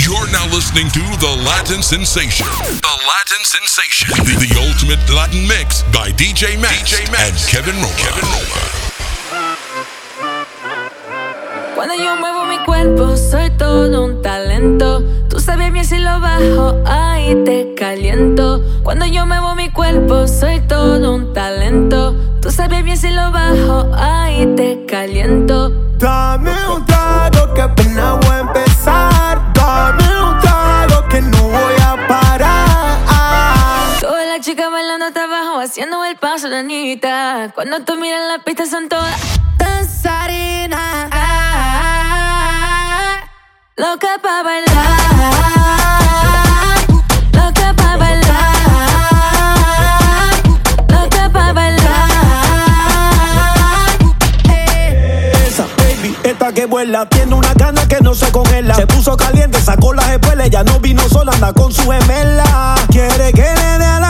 You're now listening to The Latin Sensation. The Latin Sensation. The, the ultimate Latin mix by DJ Max, DJ Max and Kevin Roma. Kevin Roma. Cuando yo muevo mi cuerpo, soy todo un talento. Tú sabes bien si lo bajo, ahí te caliento. Cuando yo muevo mi cuerpo, soy todo un talento. Tú sabes bien si lo bajo, ahí te caliento. Dame un trago que apenas voy a empezar. El paso de Anita. Cuando tú miras la pista son todas danzarinas. Loca pa' bailar. Loca pa' bailar. Loca pa' bailar. Esa baby, esta que vuela, tiene una gana que no se congela. Se puso caliente, sacó las espuelas, ya no vino sola, anda con su gemela. Quiere que le dé alando y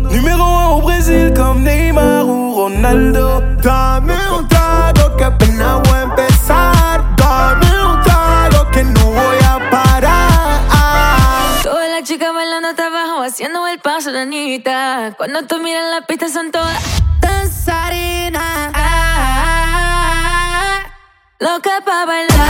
Ronaldo. Dame un trago que apenas voy a empezar. Dame un trago que no voy a parar. Todas las chicas bailando hasta abajo, haciendo el paso de Anita. Cuando tú miras la pista son todas danzarinas. Loca pa' bailar.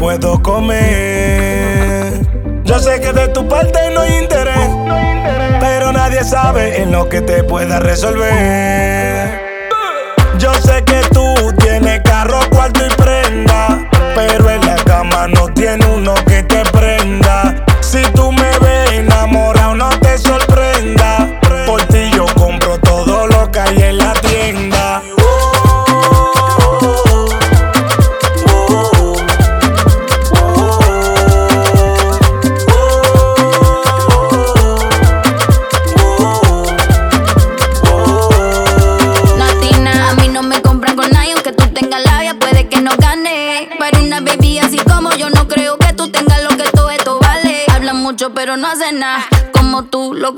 puedo comer. Yo sé que de tu parte no hay interés, pero nadie sabe en lo que te pueda resolver. Yo sé que tú tienes carro, cuarto y prenda, pero en la cama no tienes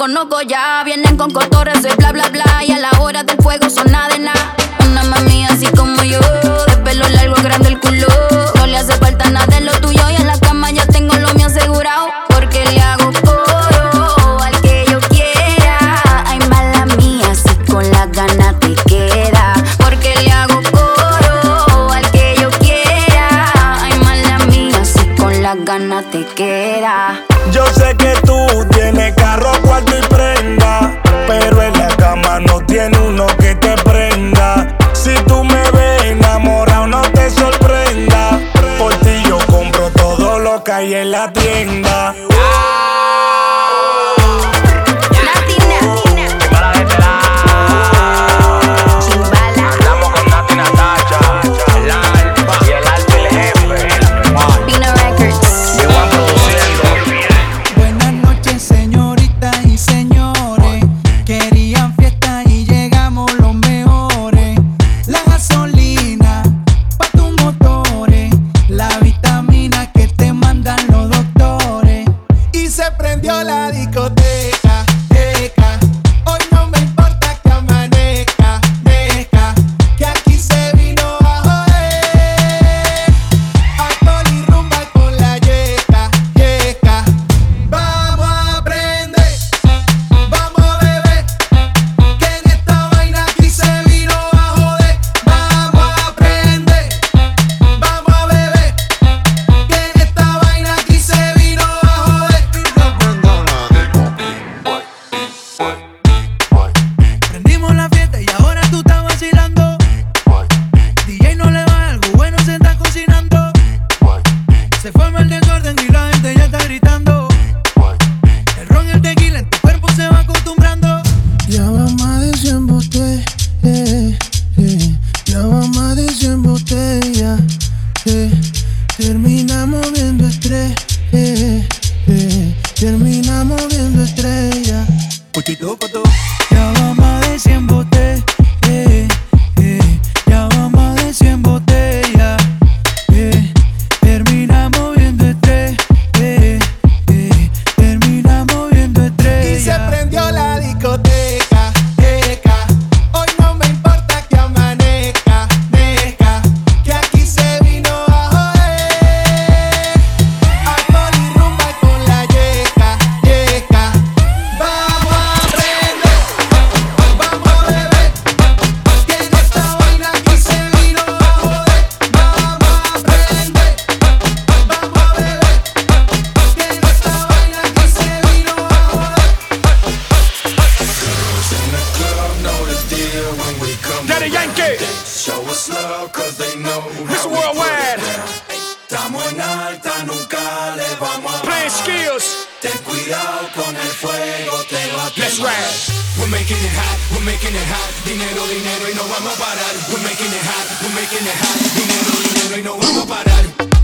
conozco ya bien Ten cuidado con el fuego, te va a Let's rap. We're making it hot, we're making it hot. Dinero, dinero y no vamos a parar. We're making it hot, we're making it hot. Dinero, dinero y no vamos a parar.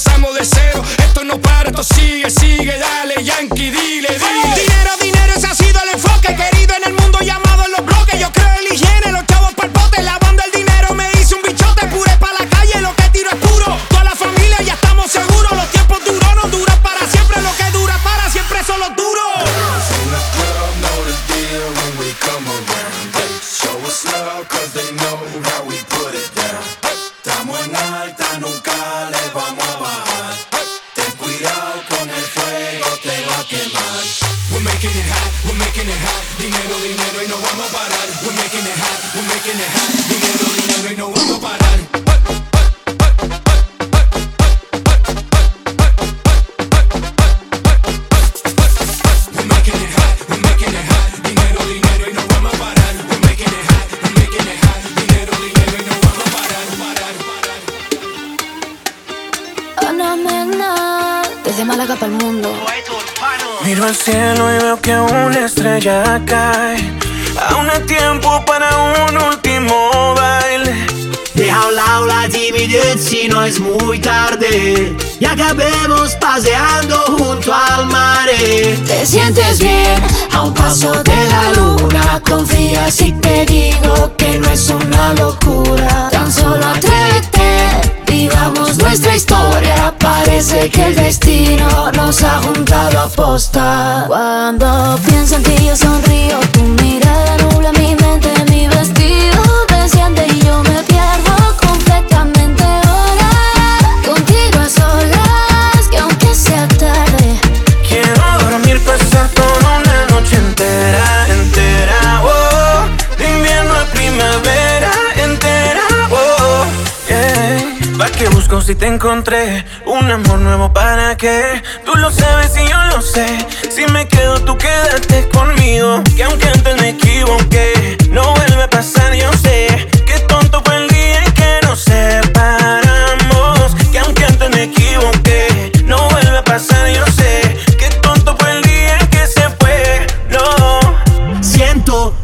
empezamos de nuestra historia Parece que el destino nos ha juntado a posta. Cuando pienso en ti yo sonrío Tu mirada nubla mi mente, mi vestido desciende Y yo me pierdo completamente ahora. Contigo a solas, que aunque sea tarde Quiero dormir pues pasar toda una noche entera. Si te encontré un amor nuevo para qué. Tú lo sabes y yo lo sé. Si me quedo, tú quédate conmigo. Que aunque antes me equivoqué, no vuelve a pasar, yo sé.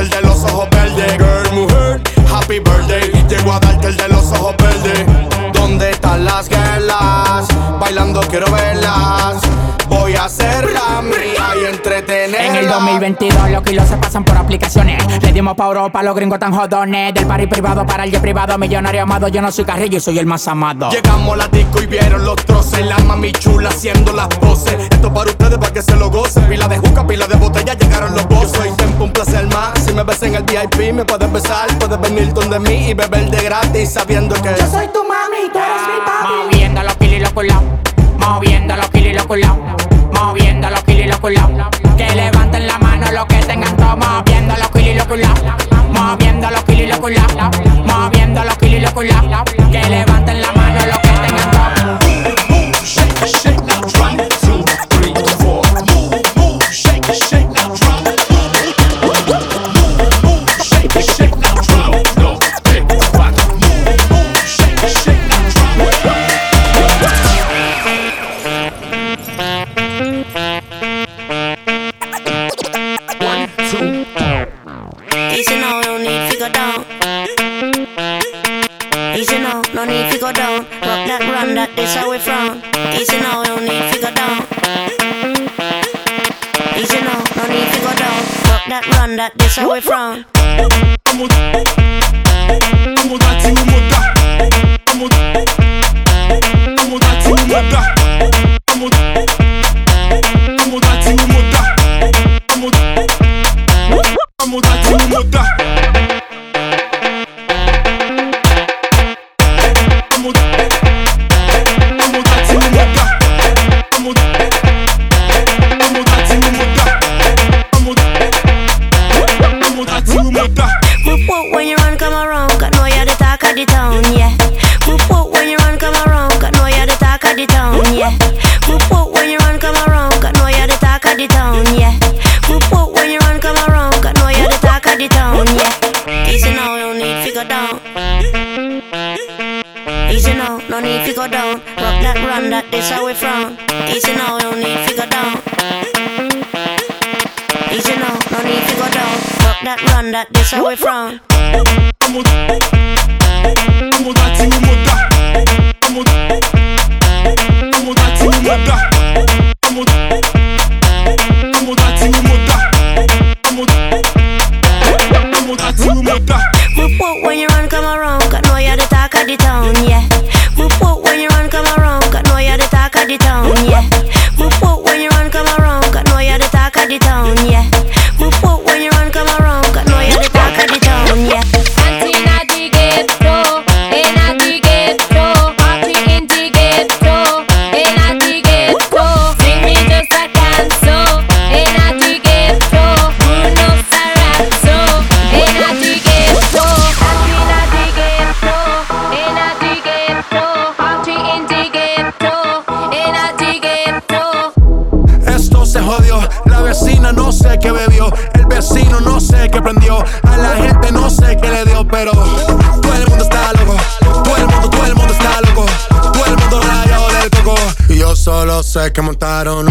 el de los ojos verdes. Girl, mujer, happy birthday. Llego a darte el de los ojos verdes. ¿Dónde están las girlas? Bailando quiero verlas. El 2022 los kilos se pasan por aplicaciones. Le dimos pa' Europa, los gringos tan jodones. Del party privado para el jet privado, millonario amado. Yo no soy carrillo, soy el más amado. Llegamos a la disco y vieron los troces. La mami chula haciendo las poses. Esto para ustedes para que se lo gocen. Pila de juca, pila de botella, llegaron los bozos. Soy tiempo un placer más. Si me ves en el VIP, me puedes besar. Puedes venir donde mí y beber de gratis sabiendo que yo soy tu mami, tú eres mi papi. Moviendo los kilos y los culaos. Moviendo los kilos y los culaos. Moviendo los kilos y los culaos. Que levanten la los que tengan todo. Moviendo los kilos y los culaos. Moviendo los kilos y los. Moviendo los kilos y los. Que levanten la mano that this how we frown. Easy now, no need to go down. Easy now, no need to go down. Rock that run, that this how we frown. Whoop Now, no need to go down. Rock that run, that this how we frown. Easy now, no need to go down. Easy now, no need to go down. Rock that run, that this how we frown. Whoop whoop when you run come around, cause know you're the talk of the town, you're the talk sé qué montaron.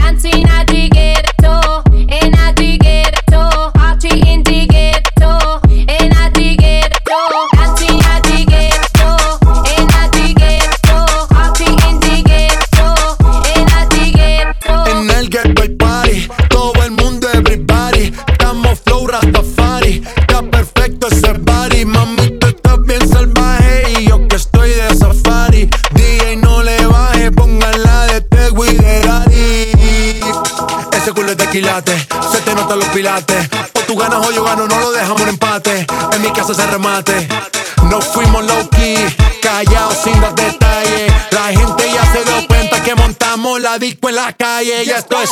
No fuimos low key, callados sin dar detalles. La gente ya se dio cuenta que montamos la disco en la calle. Y esto es.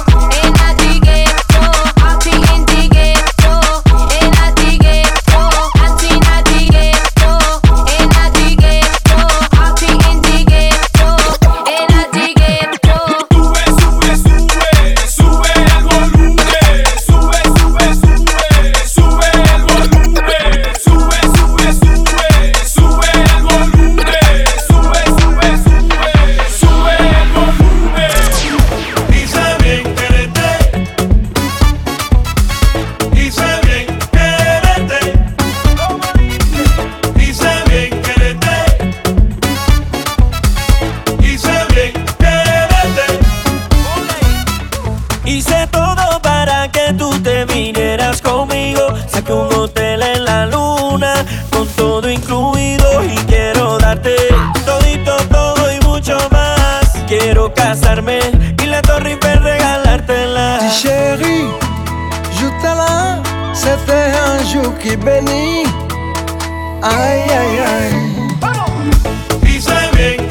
Casarme y la Torre Eiffel regalártela. Dis chérie, je t'aime, c'était un jour qui bénit. Ay, ay, ay. Dice bien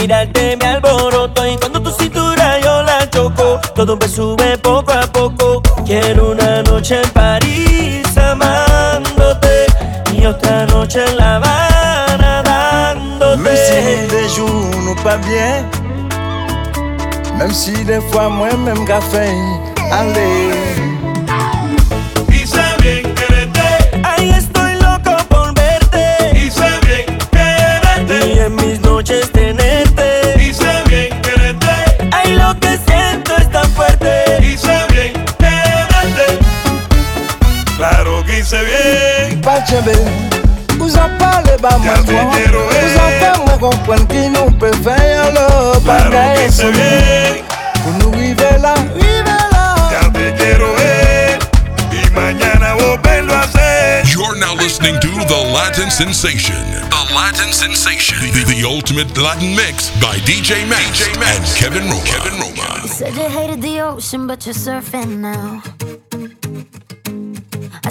mirarte me alboroto y cuando tu cintura yo la choco, todo me sube poco a poco. Quiero una noche en París amándote y otra noche en La Habana dándote. Même si des bien, même si des fois moi-même café, allez. Quiero Vous ver. en faites, moi, comprendre qui nous peut faire le Claro que bagage. hice bien. Pour nous arriver là, arriver là. Ya te quiero ver. Y mañana volverlo a hacer. You're now listening to The Latin Sensation. The Latin Sensation. The, the ultimate Latin mix by DJ Max, and Kevin Roma. Kevin Roma. You said you hated the ocean, but you're surfing now.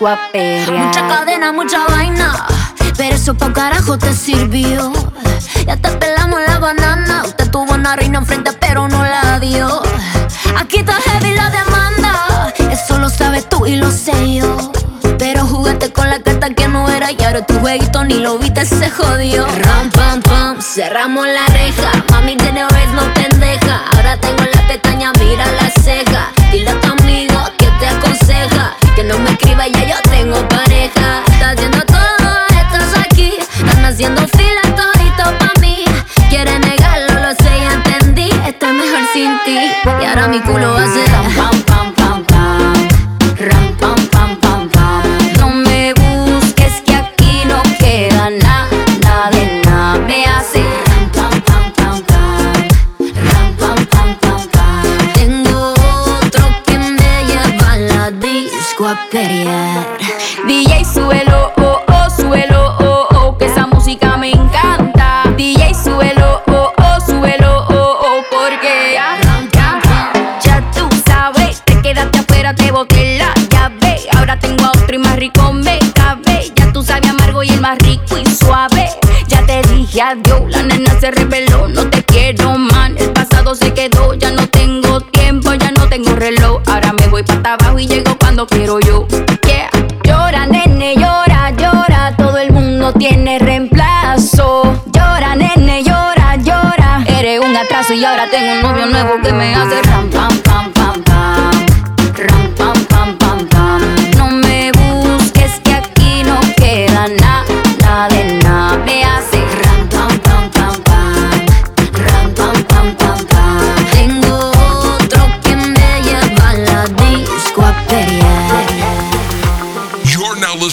Mucha cadena, mucha vaina. Pero eso pa' carajo te sirvió. Ya te pelamos la banana. Usted tuvo una reina enfrente, pero no la dio. Aquí está heavy la demanda. Eso lo sabes tú y lo sé yo. Pero jugaste con la carta que no era y ahora tu jueguito ni lo viste, se jodió. Ram, pam, pam, cerramos la reja. Mami, de vez no pendeja. Ahora tengo la pestaña, mira la ceja. Ahora mi culo hace ram, pam, pam, pam, pam. Ram, pam, pam, pam, pam. No me busques que aquí no queda nada, nada de nada. Me hace ram, pam, pam, pam, pam. Ram, pam, pam, pam, pam. Tengo otro que me lleva a la disco a pelear. DJ suelo, oh, oh, suelo, quiero yo. Yeah. Llora, nene, llora, llora. Todo el mundo tiene reemplazo. Llora, nene, llora, llora. Eres un atraso y ahora tengo un novio nuevo que me hace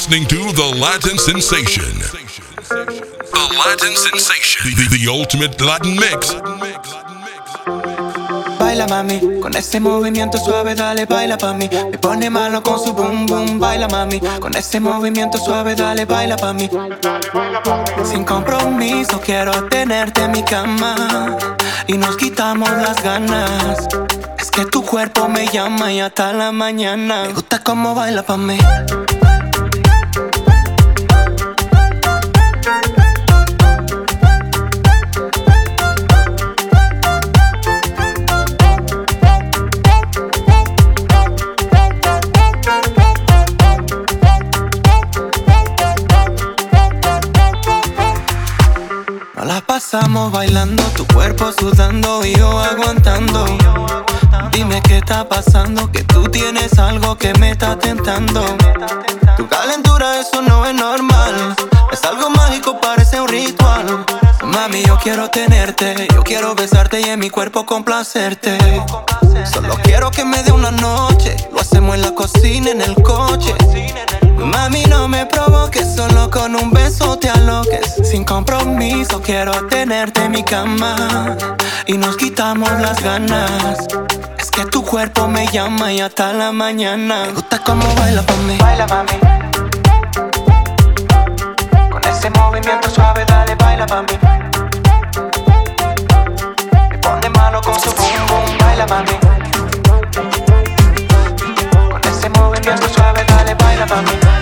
listening to The Latin Sensation. The Latin Sensation. The, ultimate Latin mix. Baila mami, con ese movimiento suave dale baila pa' mí. Me pone malo con su boom boom, baila mami. Con ese movimiento suave dale baila pa' mí. Sin compromiso quiero tenerte en mi cama. Y nos quitamos las ganas. Es que tu cuerpo me llama y hasta la mañana. Me gusta cómo baila pa' mí pasamos bailando, tu cuerpo sudando y yo aguantando. Dime qué está pasando, que tú tienes algo que me está tentando. Tu calentura, eso no es normal. Es algo mágico, parece un ritual. Mami, yo quiero tenerte, yo quiero besarte y en mi cuerpo complacerte. Solo quiero que me dé una noche, lo hacemos en la cocina, en el coche. Mami, no me provoques, solo con un beso te aloques. Sin compromiso quiero tenerte en mi cama y nos quitamos las ganas. Es que tu cuerpo me llama y hasta la mañana. Me gusta cómo baila pa' mí. Baila pa' mí. Con ese movimiento suave, dale, baila pa' mí. Me pone malo con su boom boom, baila pa' mí. Con ese movimiento suave, dale, baila pa' mí.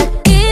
it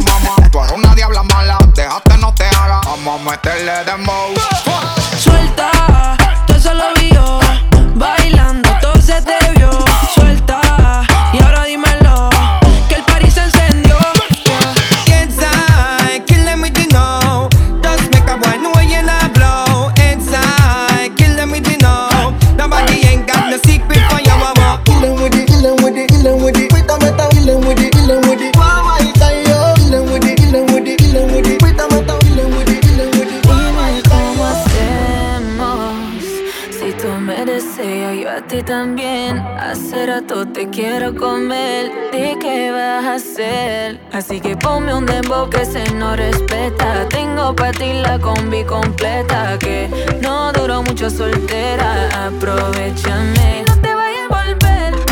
mamá. Tú eres una diabla mala, déjate no te haga. Vamos a meterle de dembow. Así que ponme un dembow que se no respeta. Tengo para ti la combi completa. Que no duró mucho soltera. Aprovechame. Y no te vayas a volver.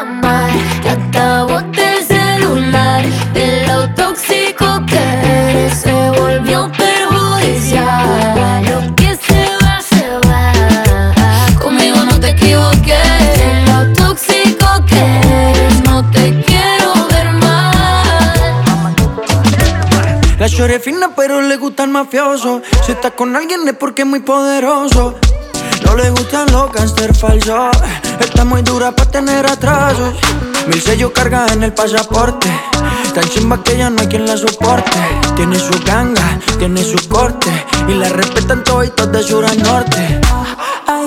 Llamar, que acabo el celular. De lo tóxico que eres se volvió perjudicial. Lo que se va, se va. Conmigo no te equivoqué. De lo tóxico que eres, no te quiero ver mal. La shorty es fina pero le gusta el mafioso Si está con alguien es porque es muy poderoso No le gustan los gangster falsos. Está muy dura para tener atrasos. Mil sellos carga en el pasaporte. Tan chimba que ya no hay quien la soporte. Tiene su ganga, tiene su corte. Y la respetan todos de sur a norte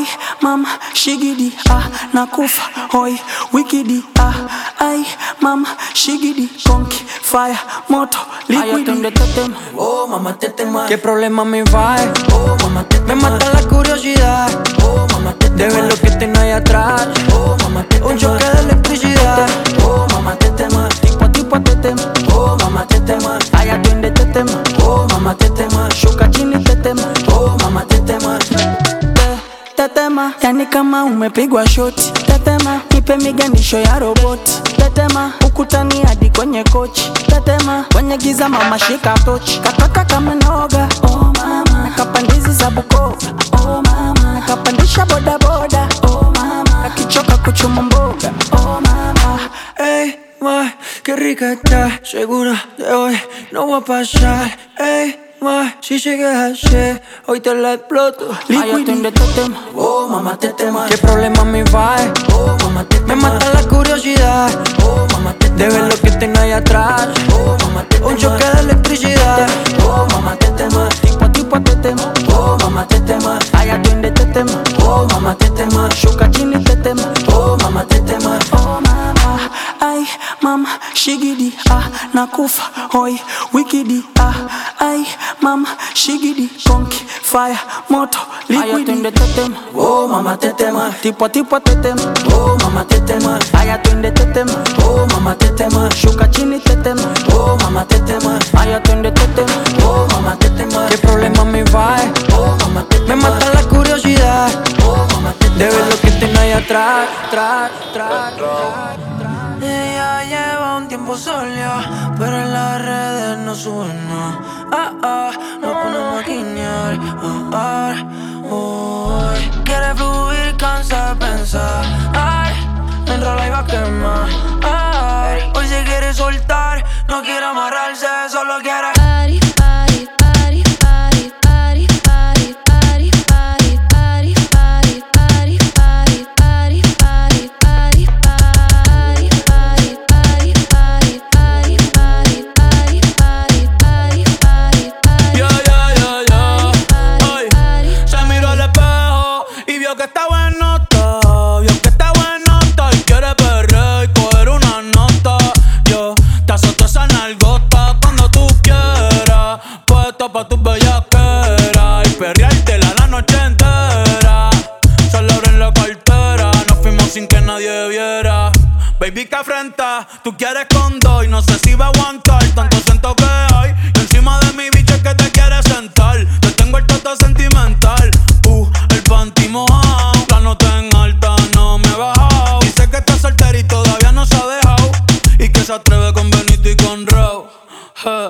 Ay, mama, shigidi, ah, nakufa, hoy, wikidi, ah, ay, mama, shigidi, conky, fire, moto, liquidi. Oh, mamá, te tema. ¿Qué problema me va? Oh, mamá, te Me mata la curiosidad. Oh, mamá, te De ver lo que tengo ahí atrás. Oh, mamá, te Un choque de electricidad. Oh, mamá, te tema, tipo a tipo te tema. Oh, mamá, te tema, ay, atiende te tema. Oh, mamá, te tema, shuka chini te tema. Oh, mamá, te tema. Tetema, yani kama umepigwa shoti. Tetema, nipe miganisho ya roboti. Tetema, ukutani hadi kwenye kochi. Tetema, kwenye giza mama shika tochi. Katoka kama noga, oh mama. Nakapandizi za Bukoba, oh mama. Nakapandisha boda boda, oh mama. Akichoka kuchuma mboga, oh mama. hey, ma, qué rica está. Segura de hoy no va a pasar. Ey, si sigues así, hoy te la exploto. Ay, atiende te tema. Oh, mamá, te tema. ¿Qué problema me va? Oh, mamá, te Me mata la curiosidad. Oh, mamá, te De ver lo que tengo ahí atrás. Oh, mamá, te Un choque de electricidad. Oh, mamá, te tema. Tipo a tipo te tema. Oh, mamá, te tema. Ay, atiende te tema. Oh, mamá, te tema. Shuka chini te shigidi ah, nakufa hoi wikidi ah, ai mama shigidi konki fire moto liquidi. tetema, oh mama tetema, tipo tipo tetema, oh mama tetema, aya twende tetema, oh mama tetema, shuka chini tetema, oh mama tetema, aya twende tetema, oh mama tetema, qué problema me va, eh. oh mama tetema, me mata la curiosidad. Oh, De ver lo que tengo ahí atrás. Tras, tras, Ella lleva un tiempo sola, pero en las redes no sube nada. Ah, ah, no ponemos a guiñar. Ah, ah, uy. Quiere fluir, cansa de pensar. Ay, enrola y va a quemar. Ay, hoy se quiere soltar, no quiere amarrarse, solo quiere. Baby, que afrenta, tú quieres con dos no sé si va a aguantar. Tanto siento que hay y encima de mi bicho es que te quieres sentar. Te tengo el toto sentimental, uh, el panty mojado. La nota en alta no me he bajado. Dice que está soltera y todavía no se ha dejado. Y que se atreve con Benito y con. Eh,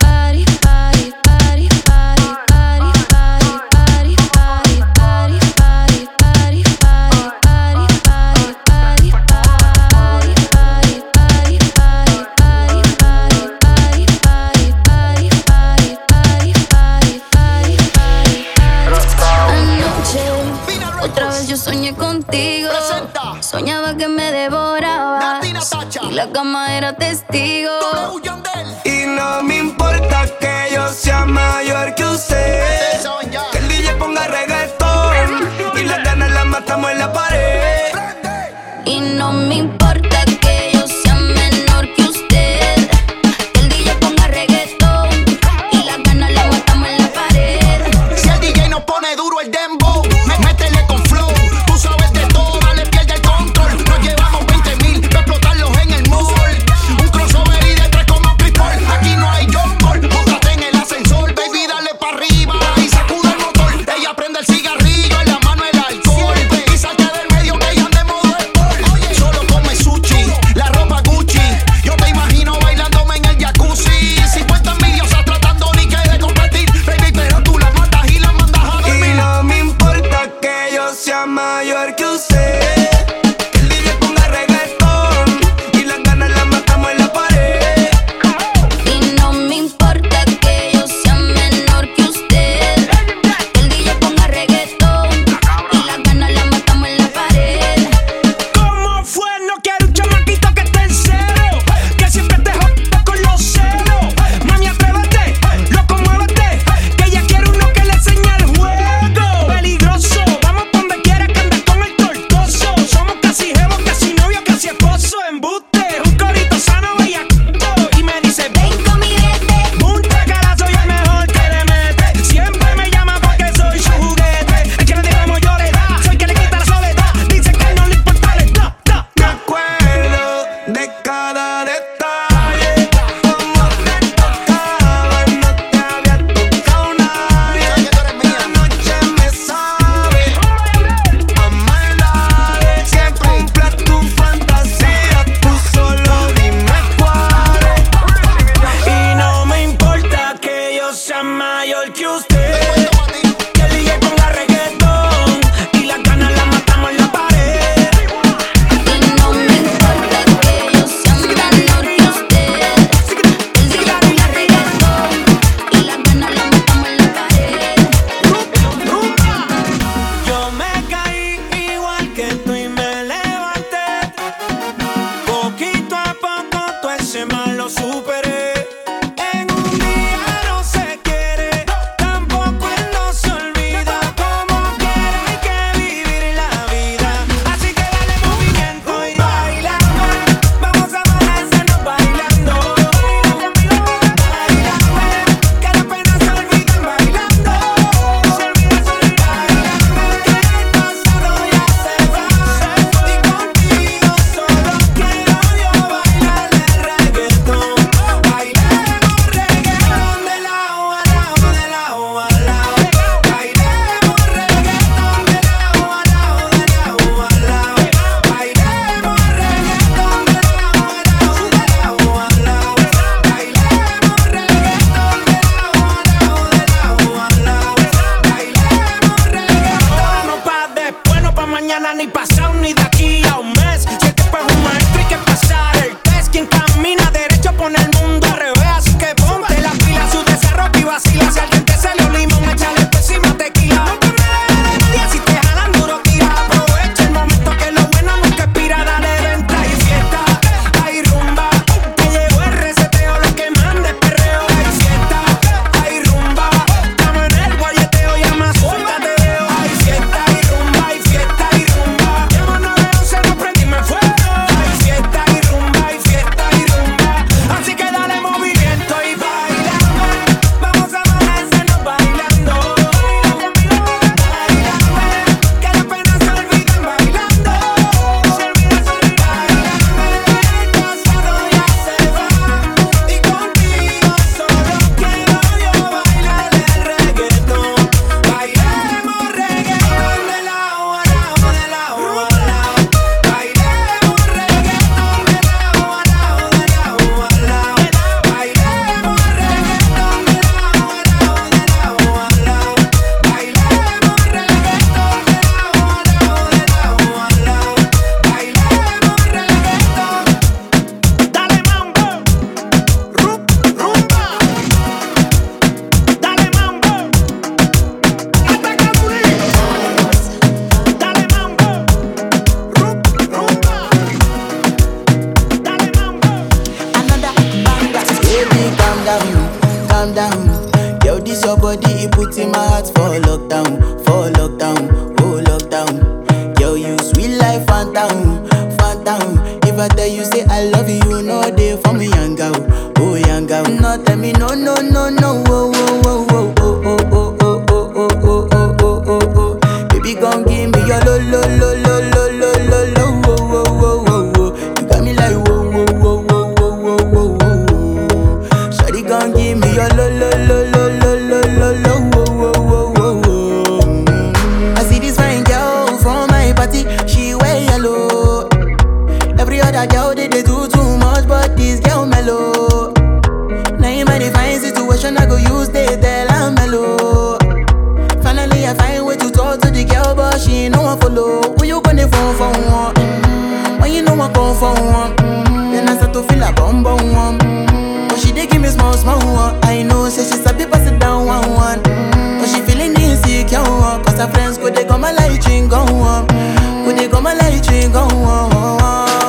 she no one follow. Who you gonna phone for one? Mm-hmm. When you know I come for one, mm-hmm. then I start to feel a bum bum one. Mm-hmm. But she dey give me small small one. I know say she a pass it down one one. Mm-hmm. But she feeling insecure one, cause her friends go they come my light ring go one, go they come my light ring go one.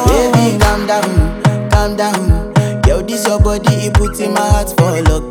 Baby calm down, calm down. Girl this your body it put in my heart for love.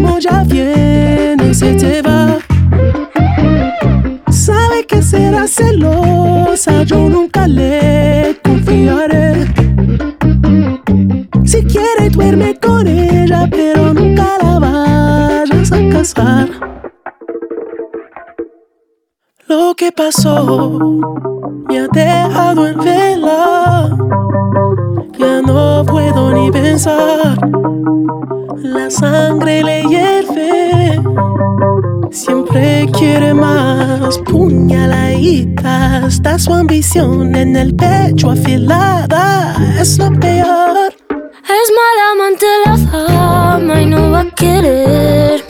Como ya viene se te va. Sabe que será celosa, yo nunca le confiaré. Si quiere duerme con ella, pero nunca la vayas a casar. Lo que pasó me ha dejado en vela. Ya no puedo ni pensar. La sangre le hierve. Siempre quiere más puñaladita. Está su ambición en el pecho afilada. Es lo peor. Es mala amante la fama y no va a quererme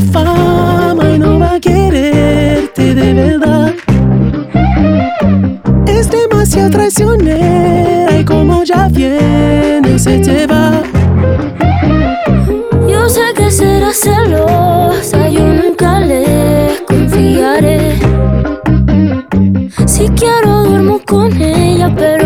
fama y no va a quererte de verdad. Es demasiado traicionera eh, y como ya viene se te va. Yo sé que será celosa, yo nunca le confiaré. Si quiero duermo con ella, pero